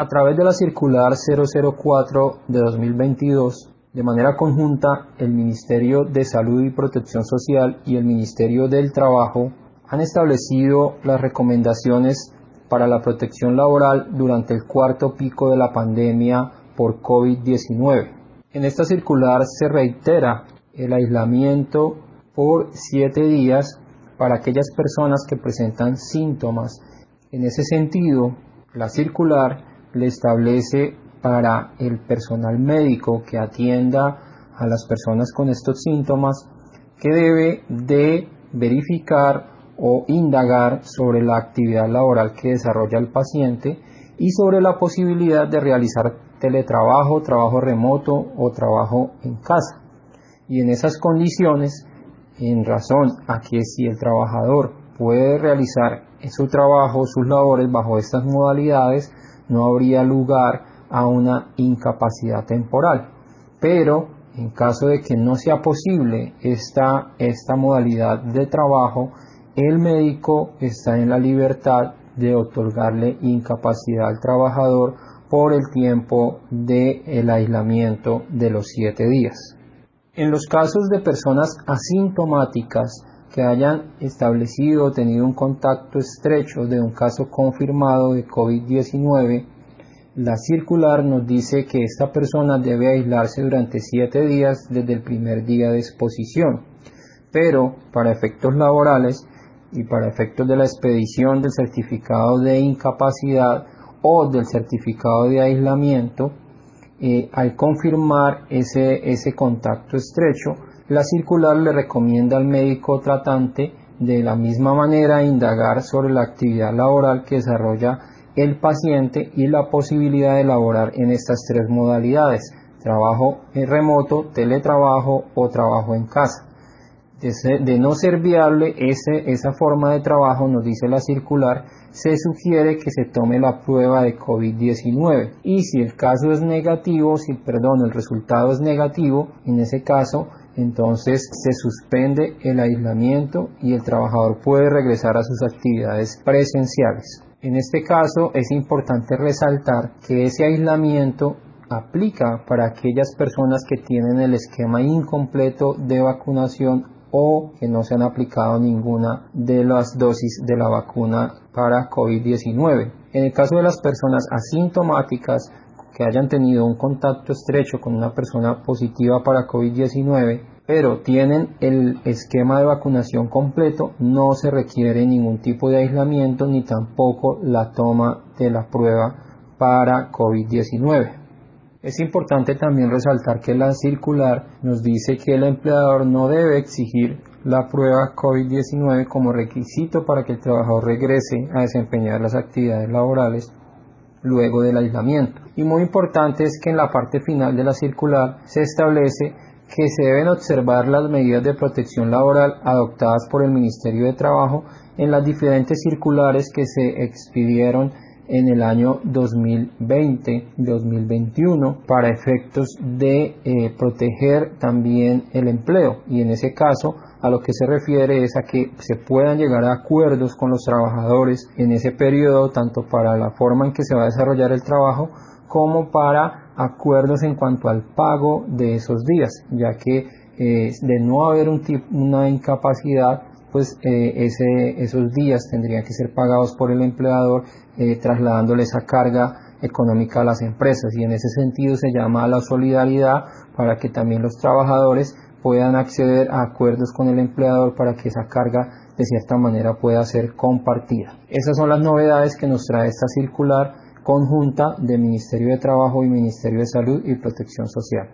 A través de la circular 004 de 2022, de manera conjunta, el Ministerio de Salud y Protección Social y el Ministerio del Trabajo han establecido las recomendaciones para la protección laboral durante el cuarto pico de la pandemia por COVID-19. En esta circular se reitera el aislamiento por siete días para aquellas personas que presentan síntomas. En ese sentido, la circular le establece para el personal médico que atienda a las personas con estos síntomas que debe de verificar o indagar sobre la actividad laboral que desarrolla el paciente y sobre la posibilidad de realizar teletrabajo, trabajo remoto o trabajo en casa. Y en esas condiciones, en razón a que si el trabajador puede realizar su trabajo, sus labores bajo estas modalidades, no habría lugar a una incapacidad temporal. Pero en caso de que no sea posible esta, esta modalidad de trabajo, el médico está en la libertad de otorgarle incapacidad al trabajador por el tiempo del el aislamiento de los siete días. En los casos de personas asintomáticas que hayan establecido o tenido un contacto estrecho de un caso confirmado de COVID-19, la circular nos dice que esta persona debe aislarse durante siete días desde el primer día de exposición, pero para efectos laborales y para efectos de la expedición del certificado de incapacidad o del certificado de aislamiento, eh, al confirmar ese, ese contacto estrecho, la circular le recomienda al médico tratante de la misma manera indagar sobre la actividad laboral que desarrolla el paciente y la posibilidad de laborar en estas tres modalidades, trabajo en remoto, teletrabajo o trabajo en casa. De, no ser viable esa forma de trabajo, nos dice la circular, se sugiere que se tome la prueba de COVID-19 y si el caso es negativo, si perdón, el resultado es negativo, en ese caso entonces se suspende el aislamiento y el trabajador puede regresar a sus actividades presenciales. En este caso es importante resaltar que ese aislamiento aplica para aquellas personas que tienen el esquema incompleto de vacunación o que no se han aplicado ninguna de las dosis de la vacuna para COVID-19. En el caso de las personas asintomáticas que hayan tenido un contacto estrecho con una persona positiva para COVID-19, pero tienen el esquema de vacunación completo, no se requiere ningún tipo de aislamiento ni tampoco la toma de la prueba para COVID-19. Es importante también resaltar que la circular nos dice que el empleador no debe exigir la prueba COVID-19 como requisito para que el trabajador regrese a desempeñar las actividades laborales luego del aislamiento. Y muy importante es que en la parte final de la circular se establece que se deben observar las medidas de protección laboral adoptadas por el Ministerio de Trabajo en las diferentes circulares que se expidieron en el año 2020-2021 para efectos de eh, proteger también el empleo y en ese caso a lo que se refiere es a que se puedan llegar a acuerdos con los trabajadores en ese periodo tanto para la forma en que se va a desarrollar el trabajo como para acuerdos en cuanto al pago de esos días ya que eh, de no haber un una incapacidad pues eh, esos días tendrían que ser pagados por el empleador eh, trasladándole esa carga económica a las empresas y en ese sentido se llama la solidaridad para que también los trabajadores puedan acceder a acuerdos con el empleador para que esa carga de cierta manera pueda ser compartida. Esas son las novedades que nos trae esta circular conjunta del Ministerio de Trabajo y Ministerio de Salud y Protección Social.